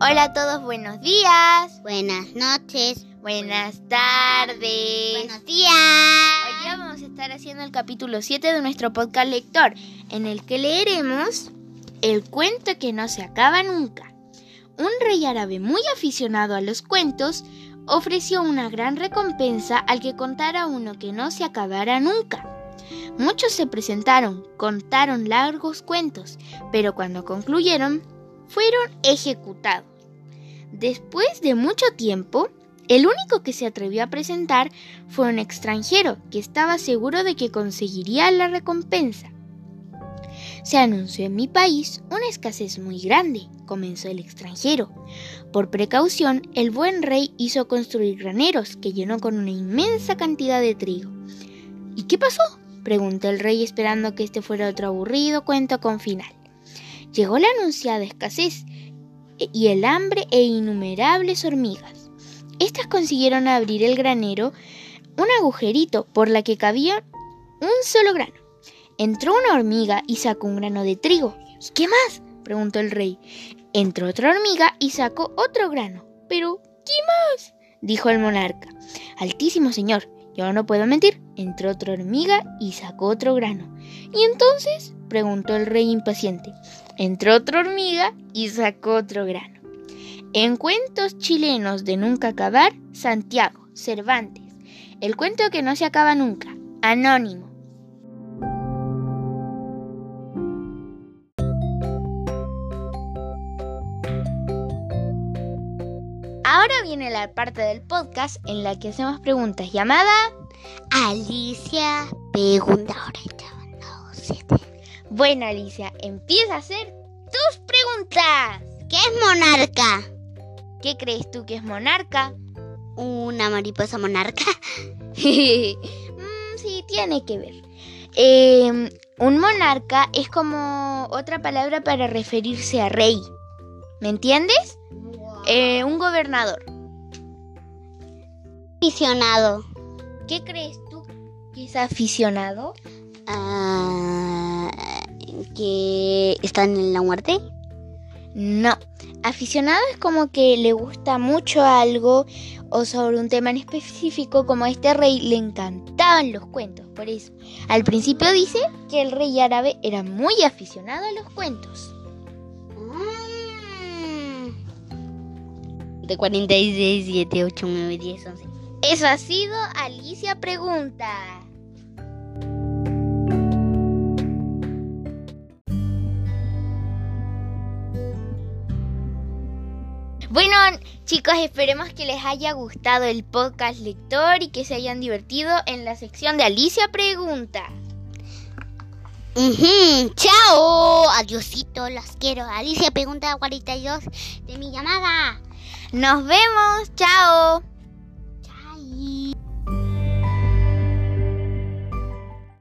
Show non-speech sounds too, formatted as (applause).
Hola a todos, buenos días. Buenas noches. Buenas tardes. Buenos días. Hoy día vamos a estar haciendo el capítulo 7 de nuestro podcast lector, en el que leeremos El cuento que no se acaba nunca. Un rey árabe muy aficionado a los cuentos ofreció una gran recompensa al que contara uno que no se acabara nunca. Muchos se presentaron, contaron largos cuentos, pero cuando concluyeron, fueron ejecutados. Después de mucho tiempo, el único que se atrevió a presentar fue un extranjero que estaba seguro de que conseguiría la recompensa. Se anunció en mi país una escasez muy grande, comenzó el extranjero. Por precaución, el buen rey hizo construir graneros que llenó con una inmensa cantidad de trigo. ¿Y qué pasó? preguntó el rey esperando que este fuera otro aburrido cuento con final. Llegó la anunciada escasez y el hambre e innumerables hormigas. Estas consiguieron abrir el granero un agujerito por la que cabía un solo grano. Entró una hormiga y sacó un grano de trigo. ¿Y qué más? preguntó el rey. Entró otra hormiga y sacó otro grano. Pero, ¿qué más? dijo el monarca. Altísimo señor, yo no puedo mentir. Entró otra hormiga y sacó otro grano. ¿Y entonces? preguntó el rey impaciente. Entró otra hormiga y sacó otro grano. En cuentos chilenos de nunca acabar, Santiago, Cervantes. El cuento que no se acaba nunca. Anónimo. Ahora viene la parte del podcast en la que hacemos preguntas llamada Alicia pregunta Bueno, Alicia, empieza a hacer tus preguntas. ¿Qué es monarca? ¿Qué crees tú que es monarca? ¿Una mariposa monarca? (laughs) mm, sí, tiene que ver. Eh, un monarca es como otra palabra para referirse a rey. ¿Me entiendes? Eh, un gobernador. Aficionado. ¿Qué crees tú que es aficionado? Ah, ¿Que están en la muerte? No. Aficionado es como que le gusta mucho algo o sobre un tema en específico, como a este rey le encantaban los cuentos, por eso. Al principio dice que el rey árabe era muy aficionado a los cuentos. De 46, 7, 8, 9, 10, 11. Eso ha sido Alicia Pregunta. Bueno, chicos, esperemos que les haya gustado el podcast lector y que se hayan divertido en la sección de Alicia Pregunta. Ujú, Chao, adiosito, los quiero. Alicia pregunta 42 de mi llamada. Nos vemos, chao.